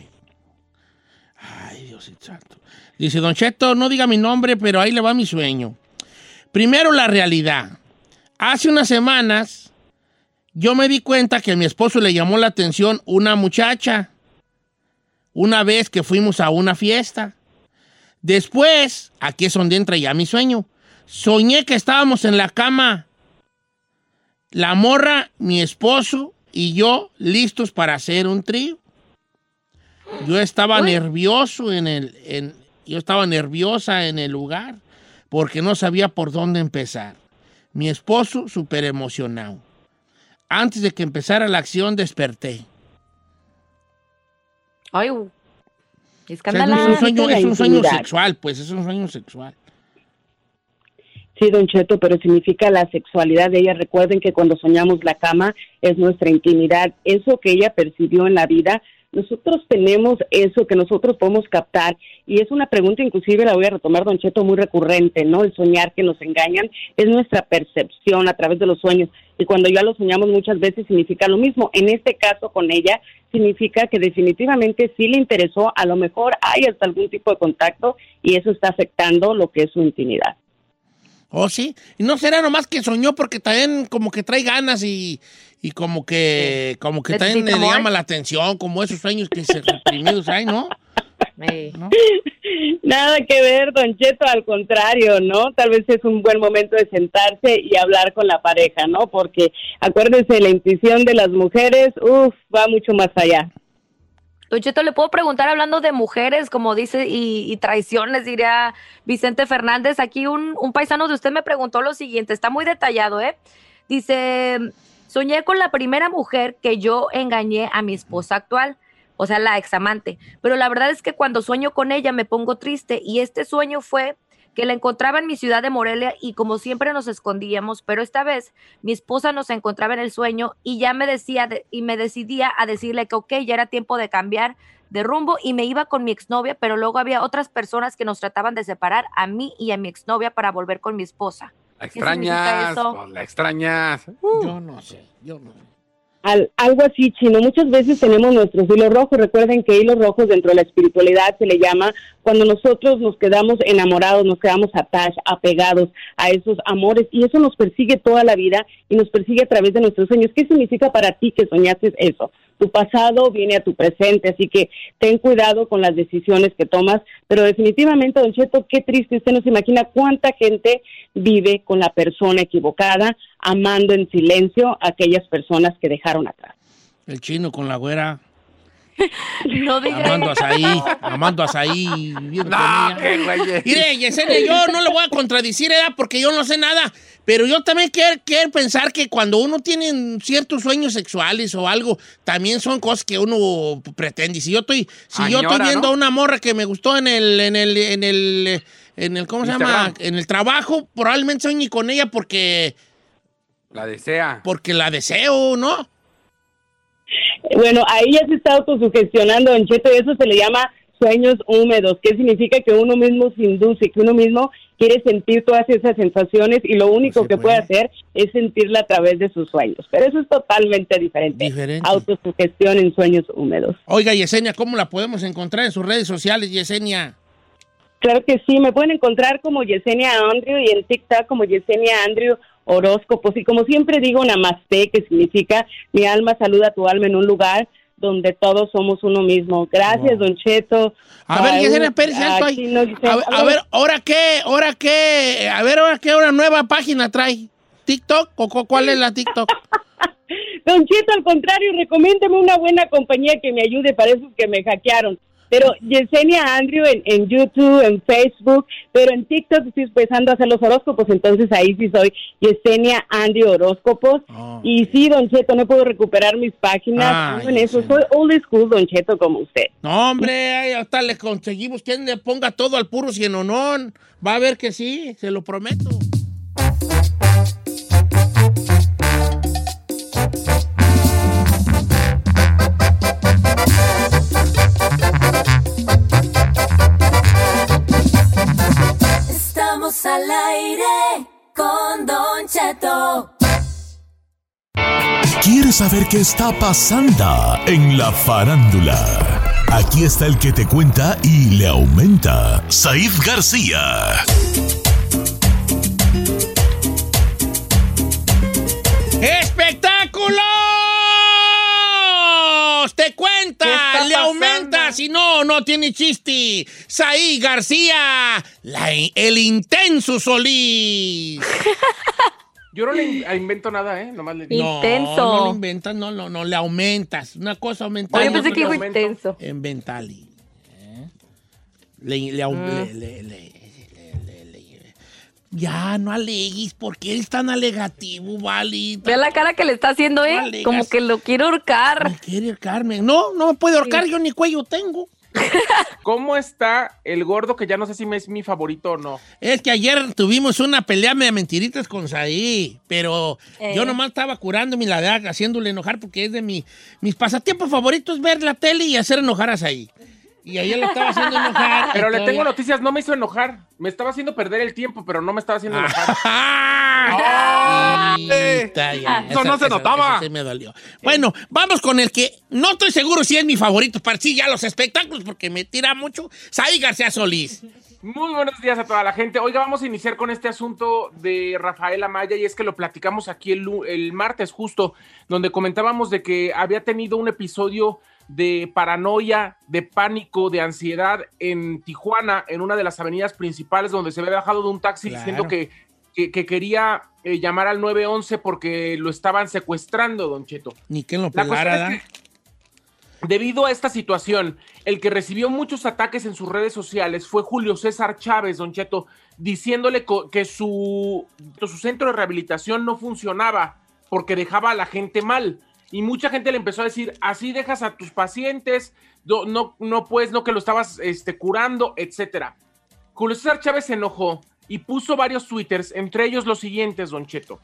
Ay, Diosito santo. Dice, Don Cheto, no diga mi nombre, pero ahí le va mi sueño. Primero, la realidad. Hace unas semanas, yo me di cuenta que a mi esposo le llamó la atención una muchacha. Una vez que fuimos a una fiesta. Después, aquí es donde entra ya mi sueño. Soñé que estábamos en la cama. La morra, mi esposo y yo listos para hacer un trío. Yo estaba nervioso en el, en- yo estaba nerviosa en el lugar porque no sabía por dónde empezar. Mi esposo súper emocionado. Antes de que empezara la acción desperté. Ay, O sea, es un sueño, es un sueño sexual, pues es un sueño sexual. Sí, Don Cheto, pero significa la sexualidad de ella. Recuerden que cuando soñamos la cama es nuestra intimidad. Eso que ella percibió en la vida, nosotros tenemos eso que nosotros podemos captar. Y es una pregunta, inclusive la voy a retomar, Don Cheto, muy recurrente, ¿no? El soñar que nos engañan es nuestra percepción a través de los sueños. Y cuando ya lo soñamos muchas veces significa lo mismo. En este caso con ella significa que definitivamente sí le interesó, a lo mejor hay hasta algún tipo de contacto y eso está afectando lo que es su intimidad. Oh, sí. Y no será nomás que soñó porque también como que trae ganas y, y como que como que también le llama la atención, como esos sueños que se reprimidos hay, ¿no? Nada que ver, Don Cheto, al contrario, ¿no? Tal vez es un buen momento de sentarse y hablar con la pareja, ¿no? Porque acuérdense, la intuición de las mujeres, uff, va mucho más allá. Don Cheto, le puedo preguntar hablando de mujeres, como dice, y, y traiciones, diría Vicente Fernández. Aquí un, un paisano de usted me preguntó lo siguiente, está muy detallado, ¿eh? Dice, soñé con la primera mujer que yo engañé a mi esposa actual, o sea, la examante. Pero la verdad es que cuando sueño con ella me pongo triste y este sueño fue que la encontraba en mi ciudad de Morelia y como siempre nos escondíamos, pero esta vez mi esposa nos encontraba en el sueño y ya me decía de- y me decidía a decirle que ok, ya era tiempo de cambiar de rumbo y me iba con mi exnovia, pero luego había otras personas que nos trataban de separar a mí y a mi exnovia para volver con mi esposa. La ¿Qué significa extrañas, eso? pues, la extrañas. Yo no sé, yo no sé. Al- algo así, chino. Muchas veces tenemos nuestros hilos rojos. Recuerden que hilos rojos dentro de la espiritualidad se le llama cuando nosotros nos quedamos enamorados, nos quedamos attached, apegados a esos amores y eso nos persigue toda la vida y nos persigue a través de nuestros sueños. ¿Qué significa para ti que soñaste eso? Tu pasado viene a tu presente, así que ten cuidado con las decisiones que tomas, pero definitivamente, Don Cheto, qué triste, usted no se imagina cuánta gente vive con la persona equivocada, amando en silencio a aquellas personas que dejaron atrás. El chino con la güera. No diga Amando azaí, amando azaí. No, qué güey. Mire, Yesenia, yo no le voy a contradicir, ¿verdad? Porque yo no sé nada. Pero yo también quiero, quiero pensar que cuando uno tiene ciertos sueños sexuales o algo, también son cosas que uno pretende. Si yo estoy, si yo estoy viendo ¿no? a una morra que me gustó en el, en el, en el, en el, ¿cómo se llama? En el trabajo, probablemente sueñe con ella porque, La desea. porque la deseo, ¿no? Bueno, ahí ya se está autosugestionando, Don Cheto, y eso se le llama sueños húmedos, que significa que uno mismo se induce, que uno mismo quiere sentir todas esas sensaciones y lo único que puede hacer es sentirla a través de sus sueños. Pero eso es totalmente diferente. Diferente. Autosugestión en sueños húmedos. Oiga, Yesenia, ¿cómo la podemos encontrar en sus redes sociales, Yesenia? Claro que sí, me pueden encontrar como Yesenia Andrew y en TikTok como Yesenia Andrew Horóscopos. Y como siempre digo, Namaste, que significa mi alma saluda a tu alma en un lugar donde todos somos uno mismo. Gracias, Don Cheto. A ver, Yesenia, no A ver, a ver, ¿ahora qué? ¿Ahora qué? A ver, ¿ahora qué? ¿Una nueva página trae? ¿TikTok? ¿O cu- cuál es la TikTok? Don Cheto, al contrario, recomiéndeme una buena compañía que me ayude para esos que me hackearon. Pero Yesenia Andrew en, en YouTube, en Facebook, pero en TikTok estoy empezando a hacer los horóscopos, entonces ahí sí soy Yesenia Andrew Horóscopos. Y sí, Don Cheto, no puedo recuperar mis páginas, ando en eso, soy old school, Don Cheto, como usted. No, hombre, ahí hasta le conseguimos quien le ponga todo al puro cienonón. Va a ver que sí, se lo prometo. Estamos al aire con Don Cheto. ¿Quieres saber qué está pasando en la farándula? Aquí está el que te cuenta y le aumenta, Saif García. ¡Espectáculos! ¡Te ¿Qué cuenta! ¡Le aumenta! Si no, no tiene chiste. Saí García, la- el intenso Solís. Yo no le in- invento nada, ¿eh? Nomás le digo. No, Intenso. no le inventas, no, no, no, le aumentas. Una cosa aumentada. Oye, pensé que dijo intenso. En Ventali. ¿eh? Le, le, Mm. le- le- le- Ya, no alegues, ¿por qué eres tan alegativo, Vali? Ve la cara que le está haciendo, ¿eh? Vale, Como que lo quiere ahorcar. ¿Me quiere Carmen? No, no me puede ahorcar, yo ni cuello tengo. ¿Cómo está el gordo que ya no sé si es mi favorito o no? Es que ayer tuvimos una pelea de mentiritas con Saí, pero Eh. yo nomás estaba curando mi ladra, haciéndole enojar porque es de mi, mis pasatiempos favoritos ver la tele y hacer enojar a Saí. Y ayer le estaba haciendo enojar. Pero le todavía- tengo noticias, no me hizo enojar. Me estaba haciendo perder el tiempo, pero no me estaba haciendo enojar. Está ya, Eso no se notaba. eso sí me dolió. Bueno, vamos con el que no estoy seguro si es mi favorito para sí ya los espectáculos porque me tira mucho. Saí García Solís. Muy buenos días a toda la gente. Oiga, vamos a iniciar con este asunto de Rafael Amaya y es que lo platicamos aquí el, el martes justo, donde comentábamos de que había tenido un episodio de paranoia, de pánico, de ansiedad en Tijuana, en una de las avenidas principales donde se había bajado de un taxi Claro. diciendo que, que- que quería eh, llamar al 911 porque lo estaban secuestrando, don Cheto. Ni que lo La cuestión pelara, es que, Debido a esta situación, el que recibió muchos ataques en sus redes sociales fue Julio César Chávez, Don Cheto, diciéndole que su, su centro de rehabilitación no funcionaba porque dejaba a la gente mal. Y mucha gente le empezó a decir, así dejas a tus pacientes, no, no, no pues, no que lo estabas este, curando, etcétera. Julio César Chávez se enojó y puso varios twitters, entre ellos los siguientes, Don Cheto.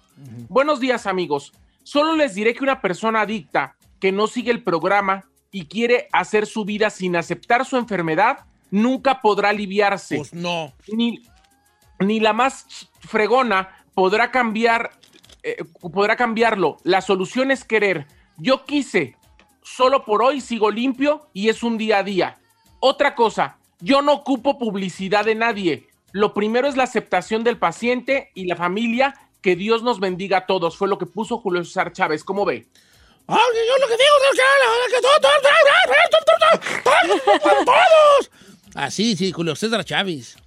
Buenos días, amigos. Solo les diré que una persona adicta que no sigue el programa y quiere hacer su vida sin aceptar su enfermedad, nunca podrá aliviarse. Pues no. Ni, ni la más fregona podrá cambiar, eh, podrá cambiarlo. La solución es querer. Yo quise, solo por hoy sigo limpio y es un día a día. Otra cosa, yo no ocupo publicidad de nadie. Lo primero es la aceptación del paciente y la familia. Que Dios nos bendiga a todos. Fue lo que puso Julio César Chávez. ¿Cómo ve? Ah, yo lo que digo todos. Así, sí, Julio César Chávez.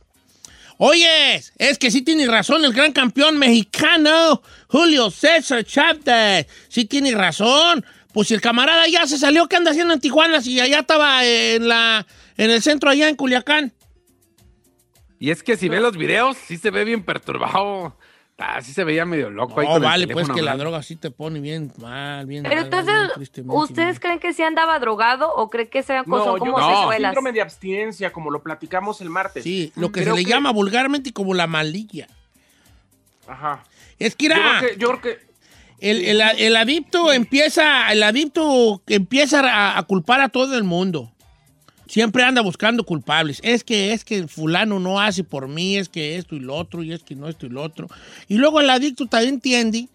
Oye, es que sí tiene razón el gran campeón mexicano, Julio César Chávez. Sí tiene razón. Pues si el camarada ya se salió, ¿qué anda haciendo en Tijuana? Si allá estaba en, la, en el centro, allá en Culiacán. Y es que si ve los videos, sí se ve bien perturbado. Ah, sí se veía medio loco ahí No, con el vale, pues teléfono que la droga sí te pone bien mal, bien Pero mal, entonces, bien ¿ustedes creen que sí andaba drogado o creen que sean cosas No, yo como que es secuelas? síndrome de abstinencia, como lo platicamos el martes. Sí, lo que Creo se le llama vulgarmente como la malilla. Ajá. Es que Yo era... creo que, yo creo que El, el- el adicto empieza, el adicto empieza a, a culpar a todo el mundo. Siempre anda buscando culpables. Es que es que fulano no hace por mí, es que esto y lo otro, y es que no esto y lo otro. Y luego el adicto también entiende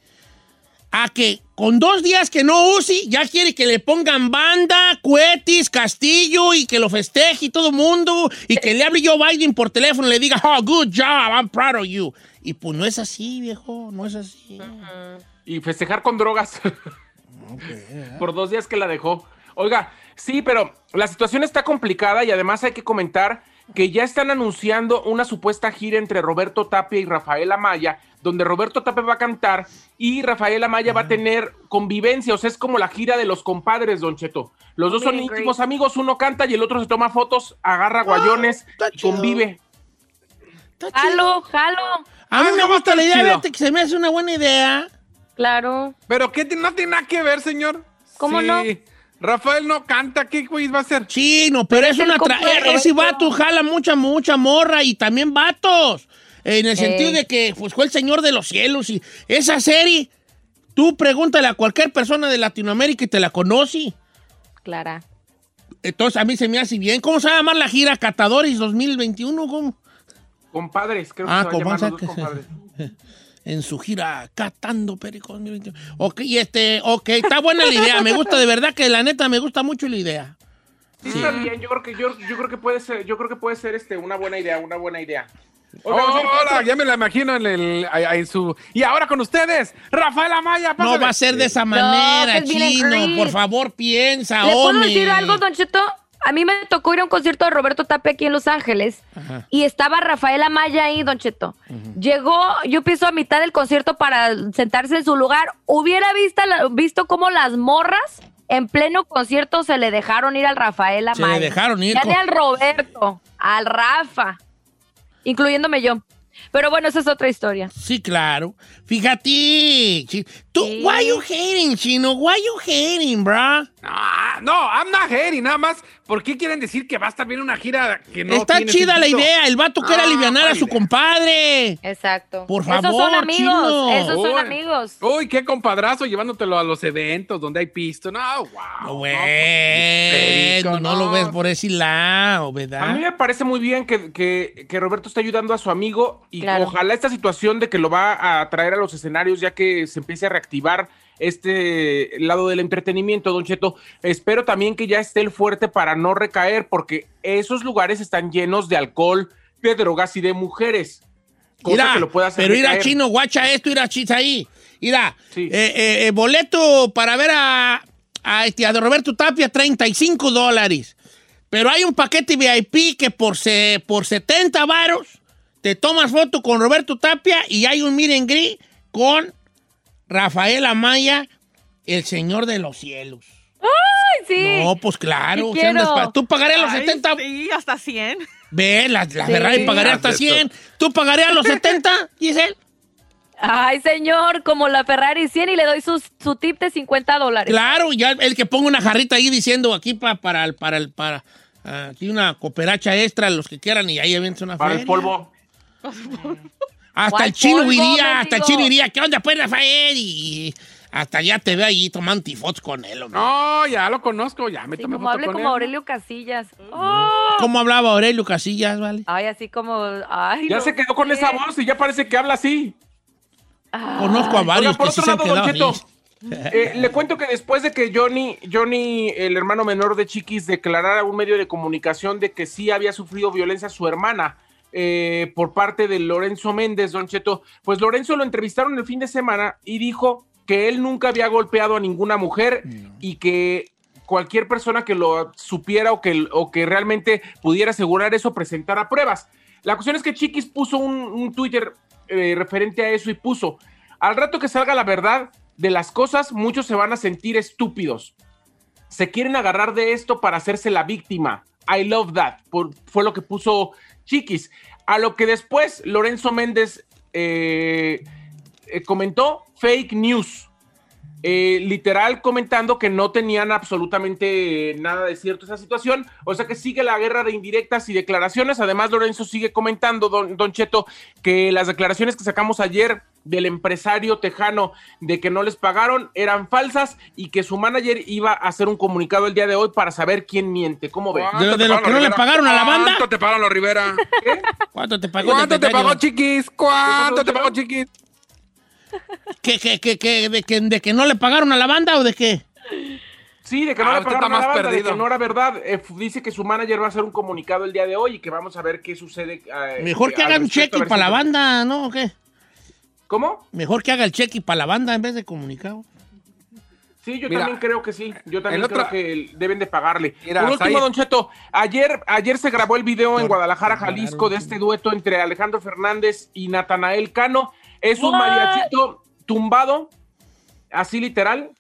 a que con dos días que no use, ya quiere que le pongan banda, cuetis, castillo y que lo festeje y todo el mundo y que le hable yo Biden por teléfono y le diga, oh, good job, I'm proud of you. Y pues no es así, viejo, no es así. y festejar con drogas por dos días que la dejó. Oiga, sí, pero la situación está complicada y además hay que comentar que ya están anunciando una supuesta gira entre Roberto Tapia y Rafael Amaya, donde Roberto Tapia va a cantar y Rafael Amaya va a tener convivencia, o sea, es como la gira de los compadres, Don Cheto. Los dos son íntimos amigos, uno canta y el otro se toma fotos, agarra guayones y convive. Jalo, jalo. A mí Ah, me no, gusta la idea, fíjate que se me hace una buena idea. Claro. Pero ¿qué no tiene nada que ver, señor? ¿Cómo Sí. no? Rafael no canta, ¿qué güey va a hacer? Sí, no, pero es una... tra- Ese vato jala mucha, mucha morra y también vatos. En el sentido de que pues, fue el Señor de los Cielos y esa serie, tú pregúntale a cualquier persona de Latinoamérica y te la conoce. Clara. Entonces a mí se me hace bien. ¿Cómo se va a llamar la gira? ¿Catadores 2021? ¿Cómo? Compadres, creo que Ah, se va a llamar los que dos compadres. en su gira Catando Perico 2021. Ok, y este, ok, está buena la idea. Me gusta, de verdad que la neta me gusta mucho la idea. Sí, está bien, yo creo que yo, yo creo que puede ser, yo creo que puede ser este una buena idea, una buena idea. Oh, Oiga, hola, ya me la imagino en, el, su... Y ahora con ustedes, Rafael Amaya. No va a ser de esa manera, chino. Por favor, piensa, ¿Le puedo hombre. decir algo, Don Cheto? A mí me tocó ir a un concierto de Roberto Tapia aquí en Los Ángeles Ajá. y estaba Rafael Amaya ahí, Don Cheto. Llegó, yo pienso a mitad del concierto para sentarse en su lugar. Hubiera visto, visto cómo las morras en pleno concierto se le dejaron ir al Rafael Se le Amaya. dejaron ir Ya con- al Roberto, al Rafa, incluyéndome yo. Pero bueno, esa es otra historia. Sí, claro. Fíjate. Tú, Sí. why you hating, chino? Why you hating, bra? Ah, no, I'm not hating, nada más. ¿Por qué quieren decir que va a estar bien una gira que no Está tiene chida la idea. El vato quiere Ah, aliviar a su idea. compadre. Exacto. Por Esos favor, son amigos, chino. esos son Uy. amigos. Uy, qué compadrazo llevándotelo a los eventos donde hay pisto. No, wow. No, bueno, no, lo ves por ese lado, A mí ¿verdad? me parece muy bien que, que- que Roberto está ayudando a su amigo y Claro. ojalá esta situación de que lo va a traer a los escenarios ya que se empiece a reactivar este lado del entretenimiento, Don Cheto. Espero también que ya esté el fuerte para no recaer porque esos lugares están llenos de alcohol, de drogas y de mujeres. Cosa que lo puede hacer pero ir a chino, guacha esto, ir a chis ahí. Mira, eh, eh, eh, boleto para ver a, a, este, a Roberto Tapia, 35 dólares. Pero hay un paquete VIP que por, se, por 70 varos te tomas foto con Roberto Tapia y hay un miren gris con Rafael Amaya, el señor de los cielos. ¡Ay, sí! No, pues claro. Sí quiero. pa- ¿Tú pagarías los Ay, 70? Sí, hasta 100. Ve, la, la Sí. Ferrari pagaría hasta 100. ¿Tú pagarías los 70, Giselle? Ay, señor, como la Ferrari 100 y le doy sus- su tip de 50 dólares. Claro, ya el que ponga una jarrita ahí diciendo aquí pa- para el, para el, para, aquí una cooperacha extra, los que quieran, y ahí avienta una Para el feria. polvo. Hasta ¿Cuál el chino polvo, iría, hasta el chino iría, ¿qué onda pues, Rafael? Y hasta ya te ve ahí tomando tifots con él, hombre. No, ya lo conozco, ya me Sí, tomé como foto hable con como él. Aurelio Casillas. Oh. ¿Cómo hablaba Aurelio Casillas, vale? Ay, así como. Ay, Ya no se quedó con esa voz y ya parece que habla así. Conozco a varios Oiga, por que sí otro se han lado, quedado Cheto, así. eh, le cuento que después de que Johnny, Johnny, el hermano menor de Chiquis, declarara a un medio de comunicación de que sí había sufrido violencia a su hermana eh, por parte de Lorenzo Méndez, Don Cheto, pues Lorenzo lo entrevistaron el fin de semana y dijo que él nunca había golpeado a ninguna mujer y que cualquier persona que lo supiera o que, o que realmente pudiera asegurar eso presentara pruebas. La cuestión es que Chiquis puso un, un Twitter eh, referente a eso y puso, al rato que salga la verdad de las cosas, muchos se van a sentir estúpidos. Se quieren agarrar de esto para hacerse la víctima. I love that. Por- fue lo que puso Chiquis. A lo que después Lorenzo Méndez eh, eh, comentó fake news. Eh, literal comentando que no tenían absolutamente nada de cierto esa situación, o sea que sigue la guerra de indirectas y declaraciones, además Lorenzo sigue comentando, don, don Cheto, que las declaraciones que sacamos ayer del empresario tejano de que no les pagaron eran falsas y que su manager iba a hacer un comunicado el día de hoy para saber quién miente, ¿cómo ve? ¿De, de lo que no le pagaron a la banda? ¿Cuánto te pagaron los Rivera? ¿Cuánto te pagó? ¿Cuánto de te pagó, chiquis? ¿Cuánto te pagó, chiquis? ¿Que, que, que, que- de, que, ¿De que no le pagaron a la banda o de qué? Sí, de que no Ah, le pagaron está a la más banda, de perdido. que no era verdad. Eh, dice que su manager va a hacer un comunicado el día de hoy y que vamos a ver qué sucede. eh, Mejor que al haga un cheque para la banda, ¿no? ¿O qué? ¿Cómo? Mejor que haga el cheque para la banda en vez de comunicado. Sí, yo Mira, también creo que sí. Yo también el otro- creo que deben de pagarle. Mira, Por último, Don Cheto, ayer, ayer se grabó el video en Guadalajara, Jalisco, de este dueto entre Alejandro Fernández y Natanael Cano. Es un mariachito tumbado, así literal,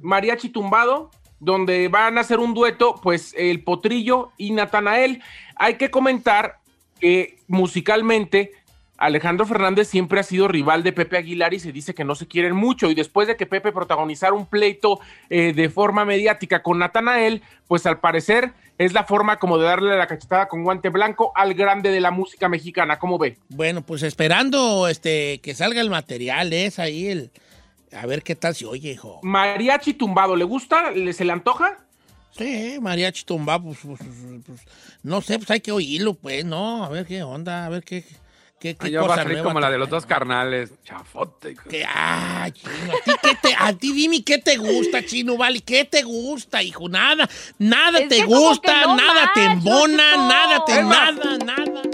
mariachi tumbado, donde van a hacer un dueto, pues el Potrillo y Natanael. Hay que comentar que musicalmente Alejandro Fernández siempre ha sido rival de Pepe Aguilar y se dice que no se quieren mucho. Y después de que Pepe protagonizara un pleito eh, de forma mediática con Natanael, pues al parecer es la forma como de darle la cachetada con guante blanco al grande de la música mexicana. ¿Cómo ve? Bueno, pues esperando este que salga el material, es ahí el. A ver qué tal se oye, hijo. Mariachi tumbado, ¿le gusta? ¿Le, ¿Se le antoja? Sí, mariachi tumba, pues, pues, pues, pues, no sé, pues hay que oírlo, pues, ¿no? A ver qué onda, a ver qué, qué, qué Yo va a salir como la de los dos carnales. Chafote. ah, chino, ¿a ti, qué te, a ti dime qué te gusta, chino, vale, qué te gusta, hijo, nada, nada Es te gusta, no nada te embona, nada te, nada, nada.